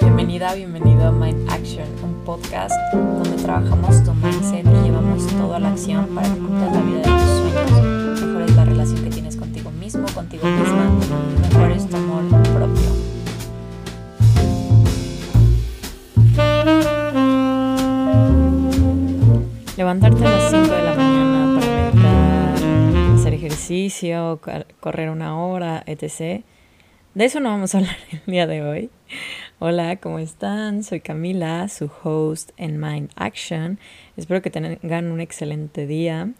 Bienvenida, bienvenido a Mind Action, un podcast donde trabajamos tu mindset y llevamos todo a la acción para que cumplas la vida de tus sueños, mejores la relación que tienes contigo mismo, contigo misma, mejores tu amor propio. Levantarte a las 5 de la mañana para meditar, hacer ejercicio, correr una hora, etc. De eso no vamos a hablar el día de hoy. Hola, ¿cómo están? Soy Camila, su host en Mind Action. Espero que tengan un excelente día.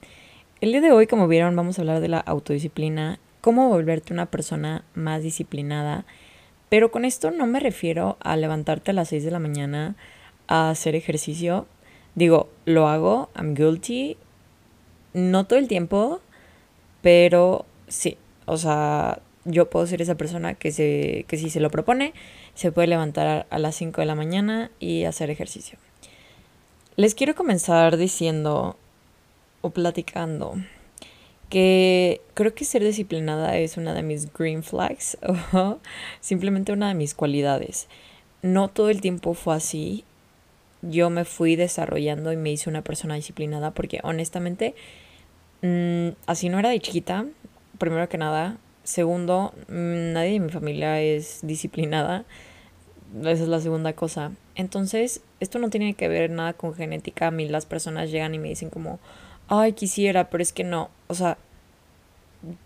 El día de hoy, como vieron, vamos a hablar de la autodisciplina, cómo volverte una persona más disciplinada. Pero con esto no me refiero a levantarte a las 6 de la mañana a hacer ejercicio. Digo, lo hago, I'm guilty. No todo el tiempo, pero sí. O sea, yo puedo ser esa persona que, se, que si se lo propone, se puede levantar a las 5 de la mañana y hacer ejercicio. Les quiero comenzar diciendo o platicando que creo que ser disciplinada es una de mis green flags o simplemente una de mis cualidades. No todo el tiempo fue así. Yo me fui desarrollando y me hice una persona disciplinada porque honestamente mm, así no era de chiquita. Primero que nada, Segundo, mm, nadie de mi familia es disciplinada. Esa es la segunda cosa. Entonces, esto no tiene que ver nada con genética. A mí las personas llegan y me dicen como, ay, quisiera, pero es que no. O sea,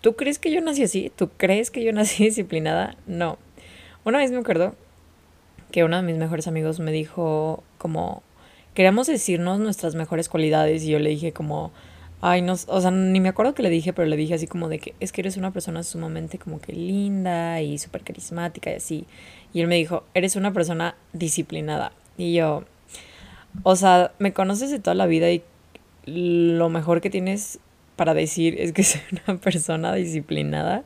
¿tú crees que yo nací así? ¿Tú crees que yo nací disciplinada? No. Una vez me acuerdo que uno de mis mejores amigos me dijo como, queríamos decirnos nuestras mejores cualidades y yo le dije como, Ay, no, o sea, ni me acuerdo que le dije, pero le dije así como de que es que eres una persona sumamente como que linda y súper carismática y así. Y él me dijo, eres una persona disciplinada. Y yo, o sea, me conoces de toda la vida y lo mejor que tienes para decir es que soy una persona disciplinada.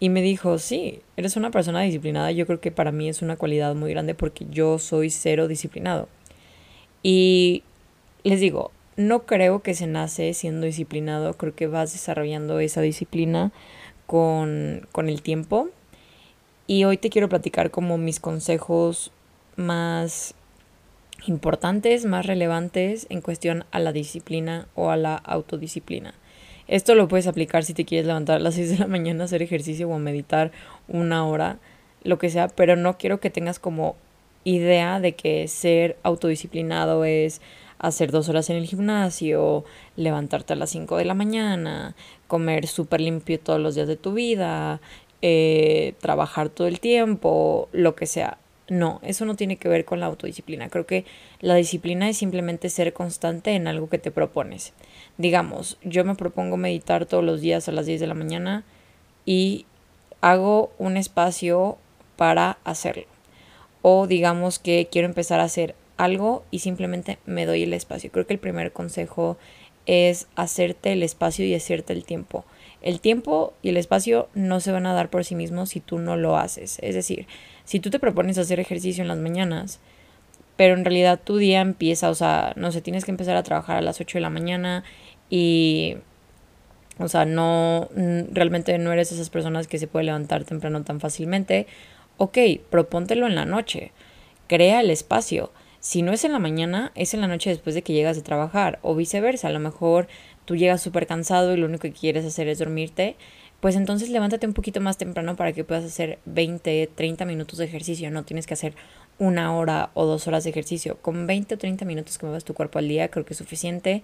Y me dijo, sí, eres una persona disciplinada. Yo creo que para mí es una cualidad muy grande porque yo soy cero disciplinado. Y les digo, no creo que se nace siendo disciplinado, creo que vas desarrollando esa disciplina con, con el tiempo. Y hoy te quiero platicar como mis consejos más importantes, más relevantes en cuestión a la disciplina o a la autodisciplina. Esto lo puedes aplicar si te quieres levantar a las 6 de la mañana, hacer ejercicio o meditar una hora, lo que sea, pero no quiero que tengas como idea de que ser autodisciplinado es hacer dos horas en el gimnasio, levantarte a las 5 de la mañana, comer súper limpio todos los días de tu vida, eh, trabajar todo el tiempo, lo que sea. No, eso no tiene que ver con la autodisciplina. Creo que la disciplina es simplemente ser constante en algo que te propones. Digamos, yo me propongo meditar todos los días a las 10 de la mañana y hago un espacio para hacerlo. O digamos que quiero empezar a hacer algo y simplemente me doy el espacio. Creo que el primer consejo es hacerte el espacio y hacerte el tiempo. El tiempo y el espacio no se van a dar por sí mismos si tú no lo haces. Es decir, si tú te propones hacer ejercicio en las mañanas, pero en realidad tu día empieza, o sea, no sé, tienes que empezar a trabajar a las 8 de la mañana y, o sea, no, realmente no eres esas personas que se puede levantar temprano tan fácilmente. Ok, propóntelo en la noche, crea el espacio si no es en la mañana, es en la noche después de que llegas de trabajar o viceversa. A lo mejor tú llegas súper cansado y lo único que quieres hacer es dormirte. Pues entonces levántate un poquito más temprano para que puedas hacer 20, 30 minutos de ejercicio. No tienes que hacer una hora o dos horas de ejercicio. Con 20 o 30 minutos que muevas tu cuerpo al día creo que es suficiente.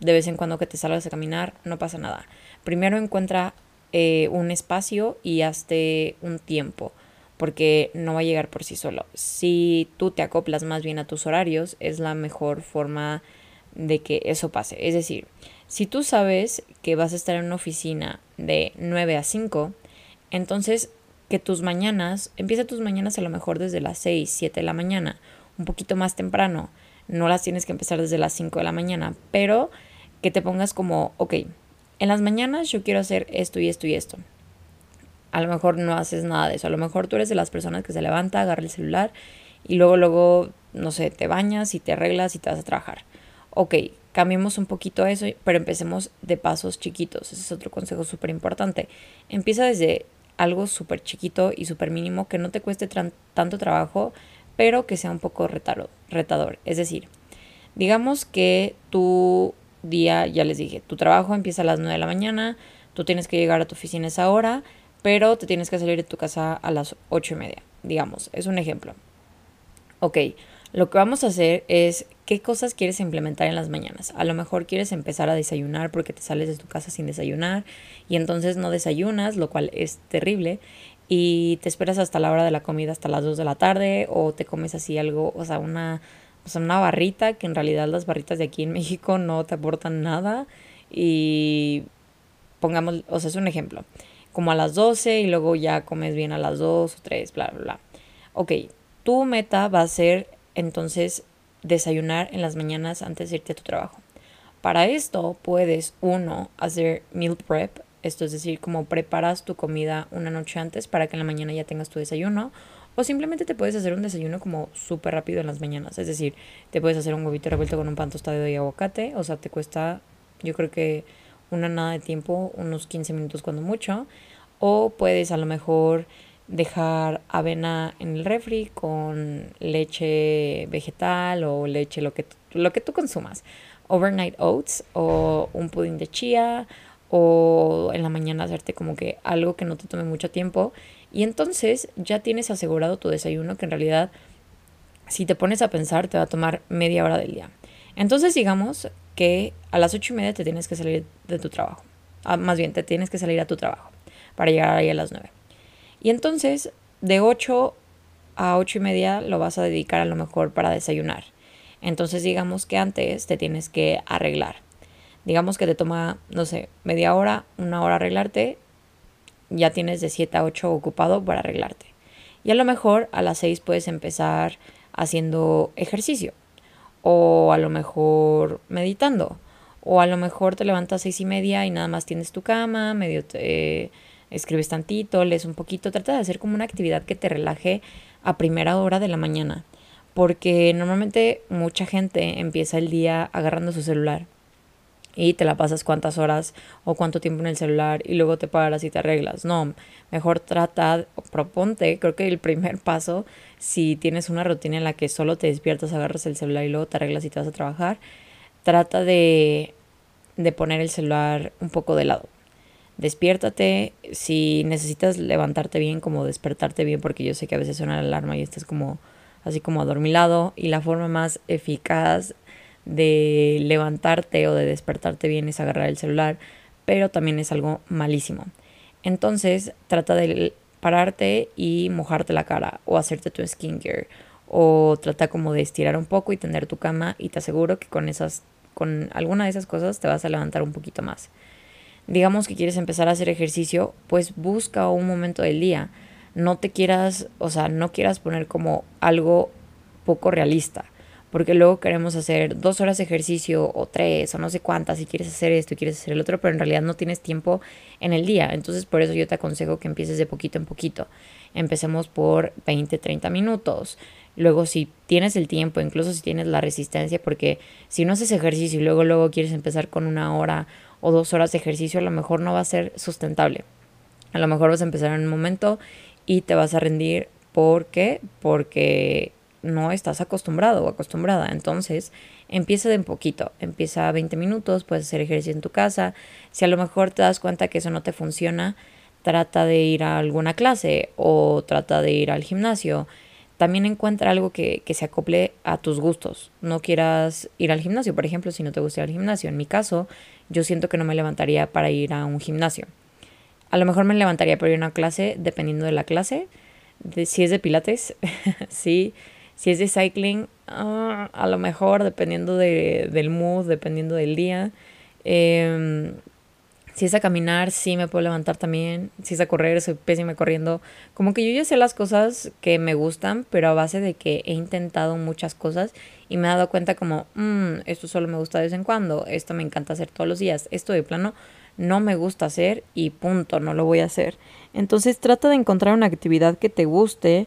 De vez en cuando que te salgas a caminar, no pasa nada. Primero encuentra eh, un espacio y hazte un tiempo porque no va a llegar por sí solo. Si tú te acoplas más bien a tus horarios, es la mejor forma de que eso pase. Es decir, si tú sabes que vas a estar en una oficina de 9 a 5, entonces que tus mañanas, empieza tus mañanas a lo mejor desde las 6, 7 de la mañana, un poquito más temprano. No las tienes que empezar desde las 5 de la mañana, pero que te pongas como, ok, en las mañanas yo quiero hacer esto y esto y esto a lo mejor no haces nada de eso. A lo mejor tú eres de las personas que se levanta, agarra el celular y luego, luego, no sé, te bañas y te arreglas y te vas a trabajar. Ok, cambiemos un poquito eso, pero empecemos de pasos chiquitos. Ese es otro consejo súper importante. Empieza desde algo súper chiquito y súper mínimo que no te cueste tanto trabajo, pero que sea un poco retador. Es decir, digamos que tu día, ya les dije, tu trabajo empieza a las 9 de la mañana, tú tienes que llegar a tu oficina esa hora, pero te tienes que salir de tu casa a las 8 y media, digamos, es un ejemplo. Ok, lo que vamos a hacer es qué cosas quieres implementar en las mañanas. A lo mejor quieres empezar a desayunar porque te sales de tu casa sin desayunar y entonces no desayunas, lo cual es terrible, y te esperas hasta la hora de la comida, hasta las 2 de la tarde, o te comes así algo, o sea, una, o sea, una barrita, que en realidad las barritas de aquí en México no te aportan nada, y pongamos, o sea, es un ejemplo, como a las 12 y luego ya comes bien a las 2 o 3, bla, bla, bla. Ok, tu meta va a ser entonces desayunar en las mañanas antes de irte a tu trabajo. Para esto puedes, uno, hacer meal prep, esto es decir, como preparas tu comida una noche antes para que en la mañana ya tengas tu desayuno. O simplemente te puedes hacer un desayuno como súper rápido en las mañanas. Es decir, te puedes hacer un huevito revuelto con un pan tostado y aguacate. O sea, te cuesta, yo creo que una nada de tiempo, unos 15 minutos cuando mucho. O puedes a lo mejor dejar avena en el refri con leche vegetal o leche lo que, lo que tú consumas. Overnight oats o un pudding de chía o en la mañana hacerte como que algo que no te tome mucho tiempo y entonces ya tienes asegurado tu desayuno que en realidad si te pones a pensar te va a tomar media hora del día. Entonces digamos que a las ocho y media te tienes que salir de tu trabajo. Ah, más bien, te tienes que salir a tu trabajo para llegar ahí a las nueve. Y entonces, de 8 a 8 y media lo vas a dedicar a lo mejor para desayunar. Entonces, digamos que antes te tienes que arreglar. Digamos que te toma, no sé, media hora, una hora arreglarte. Ya tienes de 7 a 8 ocupado para arreglarte. Y a lo mejor a las 6 puedes empezar haciendo ejercicio. O a lo mejor meditando. O a lo mejor te levantas a 6 y media y nada más tienes tu cama, medio te escribes tantito, lees un poquito, trata de hacer como una actividad que te relaje a primera hora de la mañana, porque normalmente mucha gente empieza el día agarrando su celular y te la pasas cuántas horas o cuánto tiempo en el celular y luego te paras y te arreglas. No, mejor trata, proponte, creo que el primer paso, si tienes una rutina en la que solo te despiertas, agarras el celular y luego te arreglas y te vas a trabajar, trata de, de poner el celular un poco de lado despiértate, si necesitas levantarte bien, como despertarte bien, porque yo sé que a veces suena la alarma y estás como así como adormilado y la forma más eficaz de levantarte o de despertarte bien es agarrar el celular, pero también es algo malísimo. Entonces, trata de pararte y mojarte la cara o hacerte tu skincare o trata como de estirar un poco y tender tu cama y te aseguro que con esas con alguna de esas cosas te vas a levantar un poquito más digamos que quieres empezar a hacer ejercicio, pues busca un momento del día. No te quieras, o sea, no quieras poner como algo poco realista, porque luego queremos hacer dos horas de ejercicio o tres o no sé cuántas y quieres hacer esto y quieres hacer el otro, pero en realidad no tienes tiempo en el día. Entonces por eso yo te aconsejo que empieces de poquito en poquito. Empecemos por 20, 30 minutos. Luego si tienes el tiempo, incluso si tienes la resistencia, porque si no haces ejercicio y luego luego quieres empezar con una hora o dos horas de ejercicio, a lo mejor no va a ser sustentable. A lo mejor vas a empezar en un momento y te vas a rendir. ¿Por qué? Porque no estás acostumbrado o acostumbrada. Entonces, empieza de un poquito. Empieza a 20 minutos, puedes hacer ejercicio en tu casa. Si a lo mejor te das cuenta que eso no te funciona, trata de ir a alguna clase o trata de ir al gimnasio también encuentra algo que, se acople a tus gustos. No quieras ir al gimnasio, por ejemplo, si no te gusta ir al gimnasio. En mi caso, yo siento que no me levantaría para ir a un gimnasio. A lo mejor me levantaría para ir a una clase, dependiendo de la clase. Si es de pilates, sí. Si es de cycling, ah, a lo mejor, dependiendo de, del mood, dependiendo del día. Eh, si es a caminar, sí me puedo levantar también. Si es a correr, soy pésima corriendo. Como que yo ya sé las cosas que me gustan, pero a base de que he intentado muchas cosas y me he dado cuenta como, mmm, esto solo me gusta de vez en cuando, esto me encanta hacer todos los días, esto de plano no me gusta hacer y punto, no lo voy a hacer. Entonces trata de encontrar una actividad que te guste,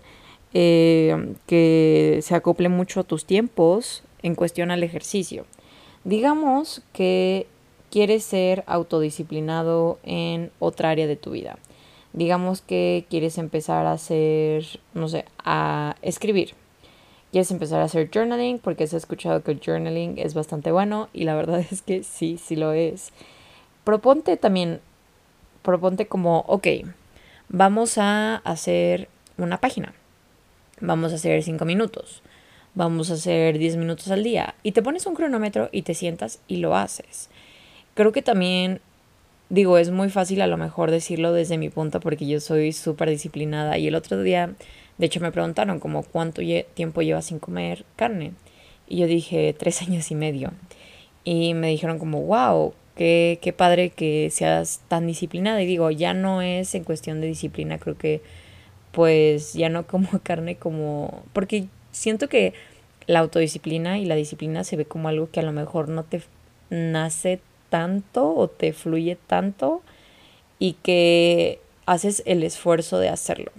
eh, que se acople mucho a tus tiempos en cuestión al ejercicio. Digamos que quieres ser autodisciplinado en otra área de tu vida. Digamos que quieres empezar a hacer, no sé, a escribir. quieres empezar a hacer journaling porque has escuchado que journaling es bastante bueno y la verdad es que sí, sí lo es. Proponte también, proponte como, ok, vamos a hacer una página, vamos a hacer cinco minutos, vamos a hacer 10 minutos al día y te pones un cronómetro y te sientas y lo haces. Creo que también digo, es muy fácil a lo mejor decirlo desde mi punto porque yo soy súper disciplinada y el otro día, de hecho me preguntaron como cuánto tiempo lleva sin comer carne y yo dije tres años y medio. Y me dijeron como, wow, qué, qué padre que seas tan disciplinada y digo, ya no es en cuestión de disciplina, creo que pues ya no como carne como, porque siento que la autodisciplina y la disciplina se ve como algo que a lo mejor no te nace tanto o te fluye tanto y que haces el esfuerzo de hacerlo.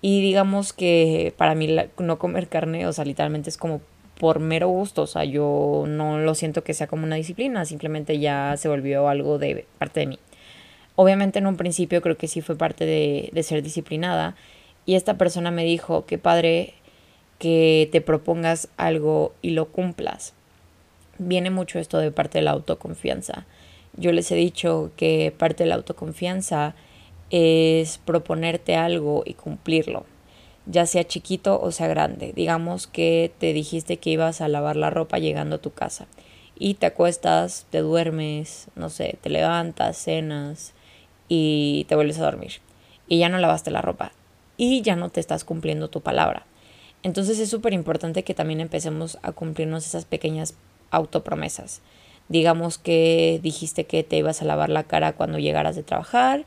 Y digamos que para mí no comer carne, o sea, literalmente es como por mero gusto, o sea, yo no lo siento que sea como una disciplina, simplemente ya se volvió algo de parte de mí. Obviamente en un principio creo que sí fue parte de, de ser disciplinada y esta persona me dijo, que padre que te propongas algo y lo cumplas viene mucho esto de parte de la autoconfianza. Yo les he dicho que parte de la autoconfianza es proponerte algo y cumplirlo, ya sea chiquito o sea grande. Digamos que te dijiste que ibas a lavar la ropa llegando a tu casa y te acuestas, te duermes, no sé, te levantas, cenas y te vuelves a dormir y ya no lavaste la ropa y ya no te estás cumpliendo tu palabra. Entonces es súper importante que también empecemos a cumplirnos esas pequeñas autopromesas. Digamos que dijiste que te ibas a lavar la cara cuando llegaras de trabajar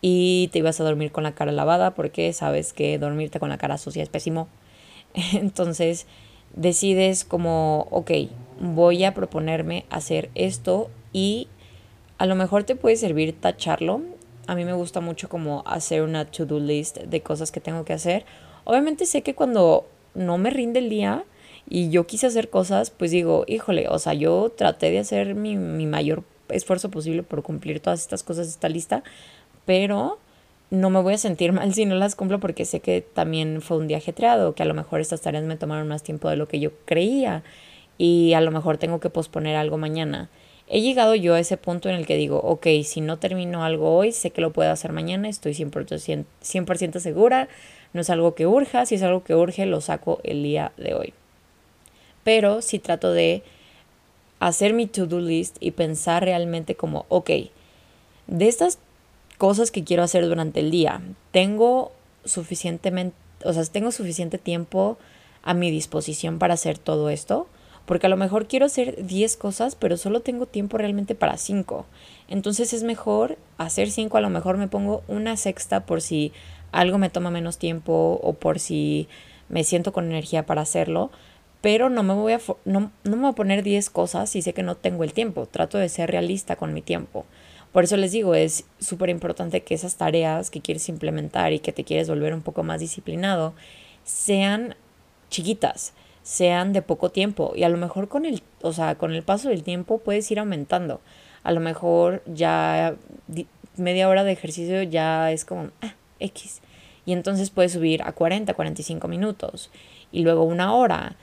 y te ibas a dormir con la cara lavada porque sabes que dormirte con la cara sucia es pésimo. Entonces decides como, ok, voy a proponerme hacer esto y a lo mejor te puede servir tacharlo. A mí me gusta mucho como hacer una to-do list de cosas que tengo que hacer. Obviamente sé que cuando no me rinde el día, y yo quise hacer cosas, pues digo, híjole, o sea, yo traté de hacer mi, mi mayor esfuerzo posible por cumplir todas estas cosas esta lista, pero no me voy a sentir mal si no las cumplo porque sé que también fue un día ajetreado, que a lo mejor estas tareas me tomaron más tiempo de lo que yo creía y a lo mejor tengo que posponer algo mañana. He llegado yo a ese punto en el que digo, ok, si no termino algo hoy, sé que lo puedo hacer mañana, estoy 100%, 100 segura, no es algo que urja, si es algo que urge, lo saco el día de hoy pero sí trato de hacer mi to-do list y pensar realmente como, ok, de estas cosas que quiero hacer durante el día, tengo suficientemente, o sea, tengo suficiente tiempo a mi disposición para hacer todo esto, porque a lo mejor quiero hacer 10 cosas, pero solo tengo tiempo realmente para 5. Entonces es mejor hacer 5, a lo mejor me pongo una sexta por si algo me toma menos tiempo o por si me siento con energía para hacerlo, pero no me voy a, no, no me voy a poner 10 cosas si sé que no tengo el tiempo. Trato de ser realista con mi tiempo. Por eso les digo, es súper importante que esas tareas que quieres implementar y que te quieres volver un poco más disciplinado sean chiquitas, sean de poco tiempo y a lo mejor con el, o sea, con el paso del tiempo puedes ir aumentando. A lo mejor ya media hora de ejercicio ya es como ah, X y entonces puedes subir a 40, 45 minutos y luego una hora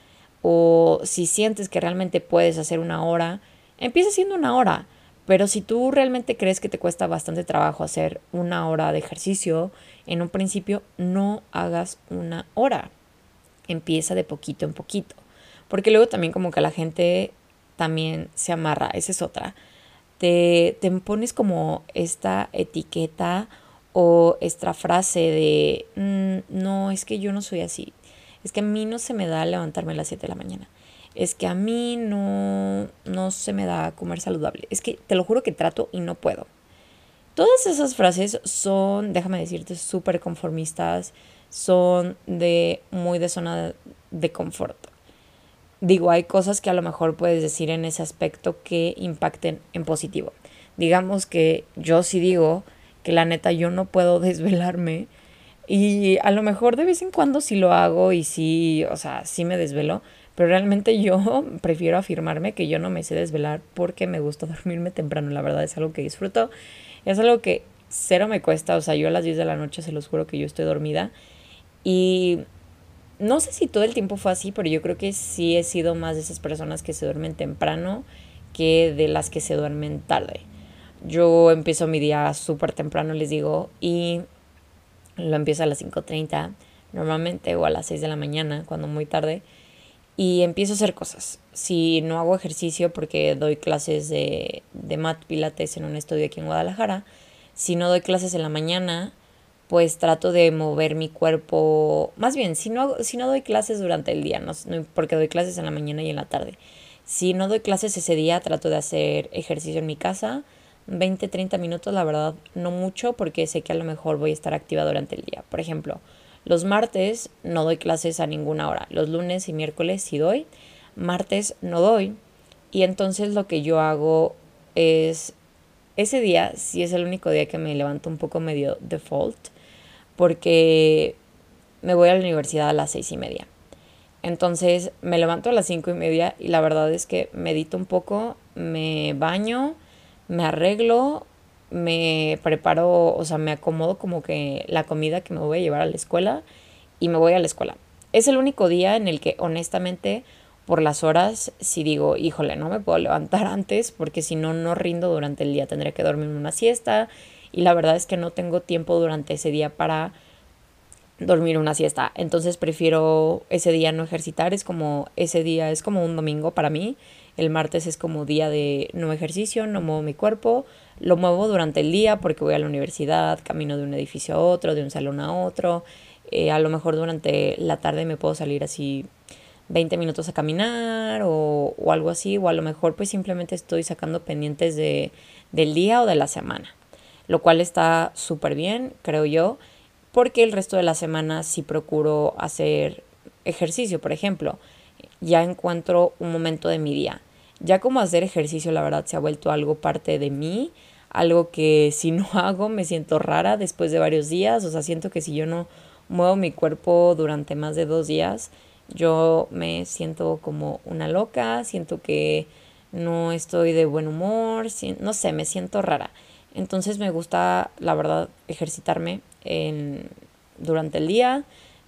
o si sientes que realmente puedes hacer una hora, empieza haciendo una hora. Pero si tú realmente crees que te cuesta bastante trabajo hacer una hora de ejercicio, en un principio no hagas una hora. Empieza de poquito en poquito. Porque luego también como que la gente también se amarra, esa es otra. Te, te pones como esta etiqueta o esta frase de, mm, no, es que yo no soy así es que a mí no se me da levantarme a las 7 de la mañana. Es que a mí no, no se me da comer saludable. Es que te lo juro que trato y no puedo. Todas esas frases son, déjame decirte, súper conformistas, son de muy de zona de confort. Digo, hay cosas que a lo mejor puedes decir en ese aspecto que impacten en positivo. Digamos que yo sí digo que la neta yo no puedo desvelarme y a lo mejor de vez en cuando sí lo hago y sí, o sea, sí me desvelo, pero realmente yo prefiero afirmarme que yo no me sé desvelar porque me gusta dormirme temprano, la verdad es algo que disfruto, es algo que cero me cuesta, o sea, yo a las 10 de la noche se los juro que yo estoy dormida y no sé si todo el tiempo fue así, pero yo creo que sí he sido más de esas personas que se duermen temprano que de las que se duermen tarde. Yo empiezo mi día súper temprano, les digo, y lo empiezo a las 5.30 normalmente o a las 6 de la mañana, cuando muy tarde, y empiezo a hacer cosas. Si no hago ejercicio porque doy clases de, de mat pilates en un estudio aquí en Guadalajara, si no doy clases en la mañana, pues trato de mover mi cuerpo, más bien, si no, si no doy clases durante el día, no, porque doy clases en la mañana y en la tarde. Si no doy clases ese día, trato de hacer ejercicio en mi casa, 20, 30 minutos, la verdad, no mucho, porque sé que a lo mejor voy a estar activa durante el día. Por ejemplo, los martes no doy clases a ninguna hora, los lunes y miércoles sí doy, martes no doy, y entonces lo que yo hago es, ese día, si es el único día que me levanto un poco medio default, porque me voy a la universidad a las seis y media. Entonces me levanto a las cinco y media y la verdad es que medito un poco, me baño, me arreglo, me preparo, o sea, me acomodo como que la comida que me voy a llevar a la escuela y me voy a la escuela. Es el único día en el que honestamente por las horas si digo, híjole, no me puedo levantar antes porque si no, no rindo durante el día, tendré que dormir una siesta y la verdad es que no tengo tiempo durante ese día para dormir una siesta. Entonces prefiero ese día no ejercitar, es como ese día es como un domingo para mí. El martes es como día de no ejercicio, no muevo mi cuerpo, lo muevo durante el día porque voy a la universidad, camino de un edificio a otro, de un salón a otro. Eh, a lo mejor durante la tarde me puedo salir así 20 minutos a caminar o, algo así, o a lo mejor pues simplemente estoy sacando pendientes de, del día o de la semana lo cual está súper bien, creo yo, porque el resto de la semana sí procuro hacer ejercicio, por ejemplo, ya encuentro un momento de mi día. Ya como hacer ejercicio, la verdad, se ha vuelto algo parte de mí, algo que si no hago me siento rara después de varios días, o sea, siento que si yo no muevo mi cuerpo durante más de dos días, yo me siento como una loca, siento que no estoy de buen humor, no sé, me siento rara. Entonces me gusta, la verdad, ejercitarme en, durante el día.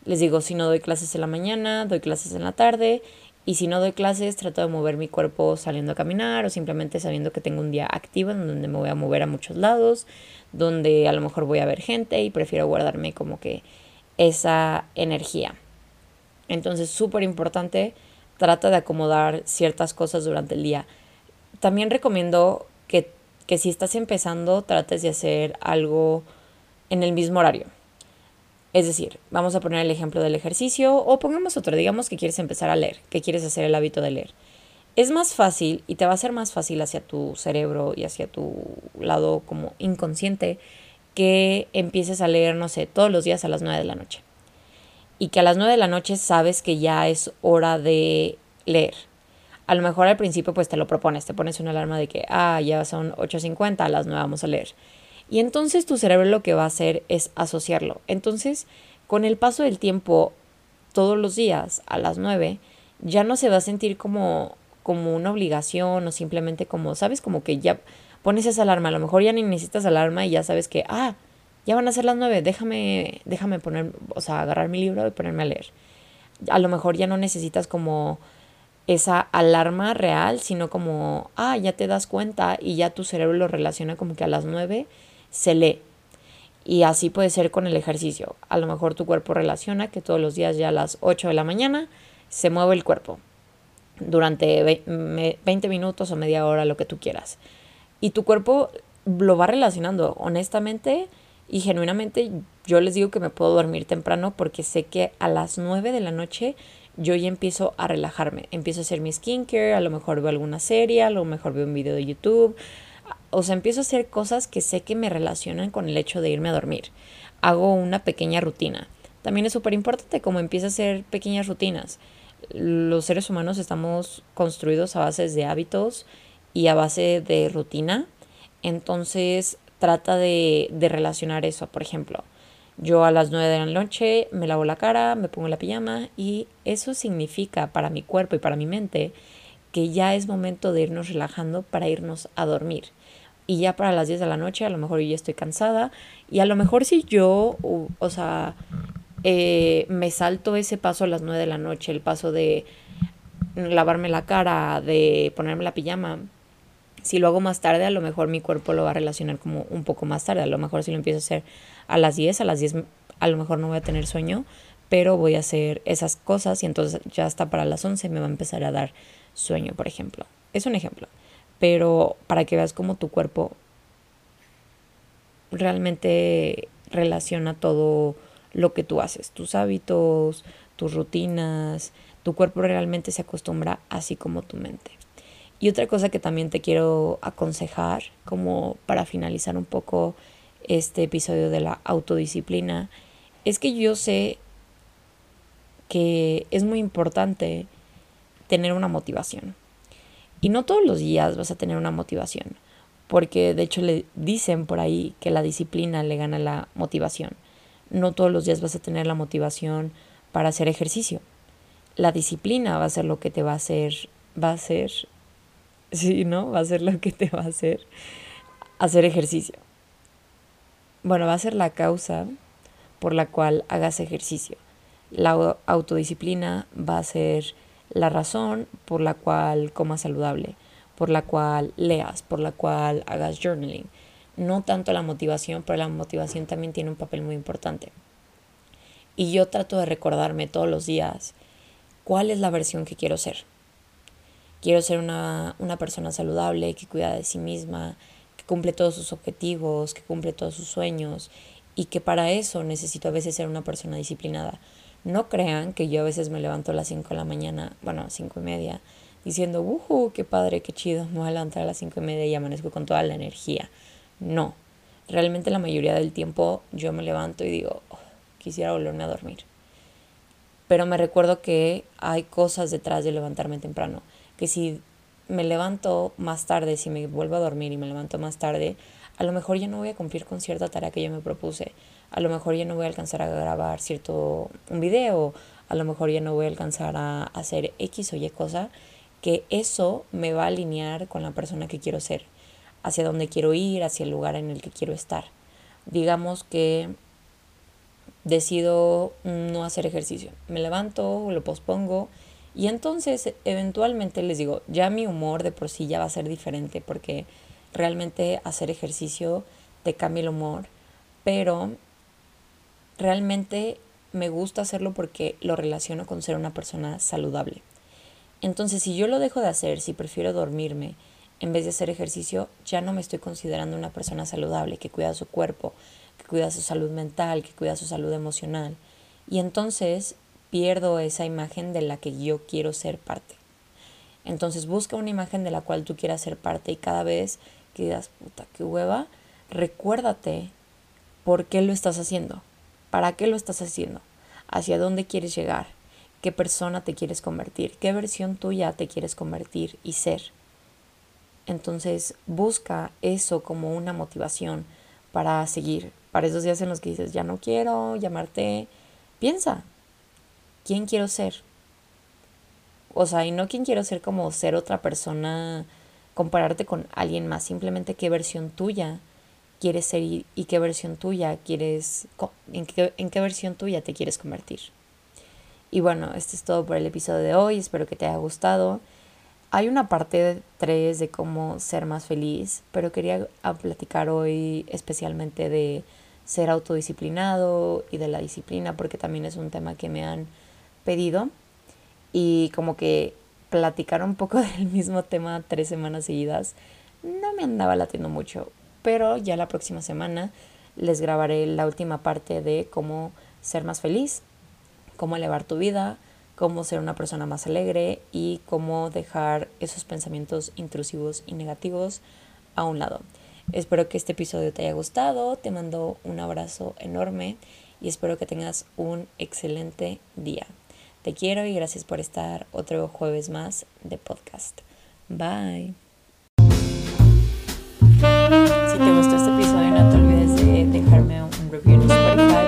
Les digo, si no doy clases en la mañana, doy clases en la tarde. Y si no doy clases, trato de mover mi cuerpo saliendo a caminar o simplemente sabiendo que tengo un día activo en donde me voy a mover a muchos lados, donde a lo mejor voy a ver gente y prefiero guardarme como que esa energía. Entonces, súper importante, trata de acomodar ciertas cosas durante el día. También recomiendo que que si estás empezando trates de hacer algo en el mismo horario. Es decir, vamos a poner el ejemplo del ejercicio o pongamos otro, digamos que quieres empezar a leer, que quieres hacer el hábito de leer. Es más fácil y te va a ser más fácil hacia tu cerebro y hacia tu lado como inconsciente que empieces a leer, no sé, todos los días a las 9 de la noche. Y que a las 9 de la noche sabes que ya es hora de leer a lo mejor al principio pues te lo propones, te pones una alarma de que, ah, ya son 8.50, a las 9 vamos a leer. Y entonces tu cerebro lo que va a hacer es asociarlo. Entonces, con el paso del tiempo, todos los días a las 9, ya no se va a sentir como, como una obligación o simplemente como, sabes, como que ya pones esa alarma, a lo mejor ya ni necesitas alarma y ya sabes que, ah, ya van a ser las 9, déjame, déjame poner, o sea, agarrar mi libro y ponerme a leer. A lo mejor ya no necesitas como esa alarma real, sino como, ah, ya te das cuenta y ya tu cerebro lo relaciona como que a las 9 se lee. Y así puede ser con el ejercicio. A lo mejor tu cuerpo relaciona que todos los días ya a las 8 de la mañana se mueve el cuerpo durante 20 minutos o media hora, lo que tú quieras. Y tu cuerpo lo va relacionando. Honestamente y genuinamente, yo les digo que me puedo dormir temprano porque sé que a las 9 de la noche yo ya empiezo a relajarme, empiezo a hacer mi skincare, a lo mejor veo alguna serie, a lo mejor veo un video de YouTube, o sea, empiezo a hacer cosas que sé que me relacionan con el hecho de irme a dormir. Hago una pequeña rutina. También es súper importante como empiezo a hacer pequeñas rutinas. Los seres humanos estamos construidos a base de hábitos y a base de rutina. Entonces trata de, de relacionar eso. Por ejemplo, yo a las 9 de la noche me lavo la cara, me pongo la pijama y eso significa para mi cuerpo y para mi mente que ya es momento de irnos relajando para irnos a dormir. Y ya para las 10 de la noche a lo mejor yo ya estoy cansada y a lo mejor si yo, o, sea, eh, me salto ese paso a las 9 de la noche, el paso de lavarme la cara, de ponerme la pijama. Si lo hago más tarde, a lo mejor mi cuerpo lo va a relacionar como un poco más tarde. A lo mejor si lo empiezo a hacer a las 10, a las 10 a lo mejor no voy a tener sueño, pero voy a hacer esas cosas y entonces ya hasta para las 11 me va a empezar a dar sueño, por ejemplo. Es un ejemplo, pero para que veas cómo tu cuerpo realmente relaciona todo lo que tú haces, tus hábitos, tus rutinas, tu cuerpo realmente se acostumbra así como tu mente. Y otra cosa que también te quiero aconsejar, como para finalizar un poco este episodio de la autodisciplina, es que yo sé que es muy importante tener una motivación. Y no todos los días vas a tener una motivación, porque de hecho le dicen por ahí que la disciplina le gana la motivación. No todos los días vas a tener la motivación para hacer ejercicio. La disciplina va a ser lo que te va a hacer, va a ser, sí, ¿no? Va a ser lo que te va a hacer hacer ejercicio. Bueno, va a ser la causa por la cual hagas ejercicio. La autodisciplina va a ser la razón por la cual comas saludable, por la cual leas, por la cual hagas journaling. No tanto la motivación, pero la motivación también tiene un papel muy importante. Y yo trato de recordarme todos los días cuál es la versión que quiero ser. Quiero ser una, una persona saludable, que cuida de sí misma, que cumple todos sus objetivos, que cumple todos sus sueños y que para eso necesito a veces ser una persona disciplinada. No crean que yo a veces me levanto a las 5 de la mañana, bueno, cinco y media, diciendo, ¡uh, qué padre, qué chido! Me voy a levantar a las 5 y media y amanezco con toda la energía. No. Realmente la mayoría del tiempo yo me levanto y digo, oh, quisiera volverme a dormir. Pero me recuerdo que hay cosas detrás de levantarme temprano. Que si me levanto más tarde, si me vuelvo a dormir y me levanto más tarde, a lo mejor ya no voy a cumplir con cierta tarea que yo me propuse, a lo mejor ya no voy a alcanzar a grabar cierto un video, a lo mejor ya no voy a alcanzar a hacer X o Y cosa, que eso me va a alinear con la persona que quiero ser, hacia dónde quiero ir, hacia el lugar en el que quiero estar. Digamos que decido no hacer ejercicio, me levanto, lo pospongo y entonces eventualmente les digo, ya mi humor de por sí ya va a ser diferente porque realmente hacer ejercicio te cambia el humor, pero realmente me gusta hacerlo porque lo relaciono con ser una persona saludable. Entonces, si yo lo dejo de hacer, si prefiero dormirme en vez de hacer ejercicio, ya no me estoy considerando una persona saludable, que cuida su cuerpo, que cuida su salud mental, que cuida su salud emocional. Y entonces pierdo esa imagen de la que yo quiero ser parte. Entonces busca una imagen de la cual tú quieras ser parte y cada vez que digas, puta, qué hueva, recuérdate por qué lo estás haciendo, para qué lo estás haciendo, hacia dónde quieres llegar, qué persona te quieres convertir, qué versión tuya te quieres convertir y ser. Entonces busca eso como una motivación para seguir, para esos días en los que dices, ya no quiero llamarte, piensa, ¿quién quiero ser? O sea, y no quién quiero ser como ser otra persona compararte con alguien más, simplemente qué versión tuya quieres ser y, qué versión tuya quieres, en qué, en qué versión tuya te quieres convertir. Y bueno, esto es todo por el episodio de hoy, espero que te haya gustado. Hay una parte 3 de cómo ser más feliz, pero quería platicar hoy especialmente de ser autodisciplinado y de la disciplina, porque también es un tema que me han pedido. Y como que platicar un poco del mismo tema tres semanas seguidas no me andaba latiendo mucho, pero ya la próxima semana les grabaré la última parte de cómo ser más feliz, cómo elevar tu vida, cómo ser una persona más alegre y cómo dejar esos pensamientos intrusivos y negativos a un lado. Espero que este episodio te haya gustado, te mando un abrazo enorme y espero que tengas un excelente día. Te quiero y gracias por estar otro jueves más de podcast. Bye. I'm review en Spotify.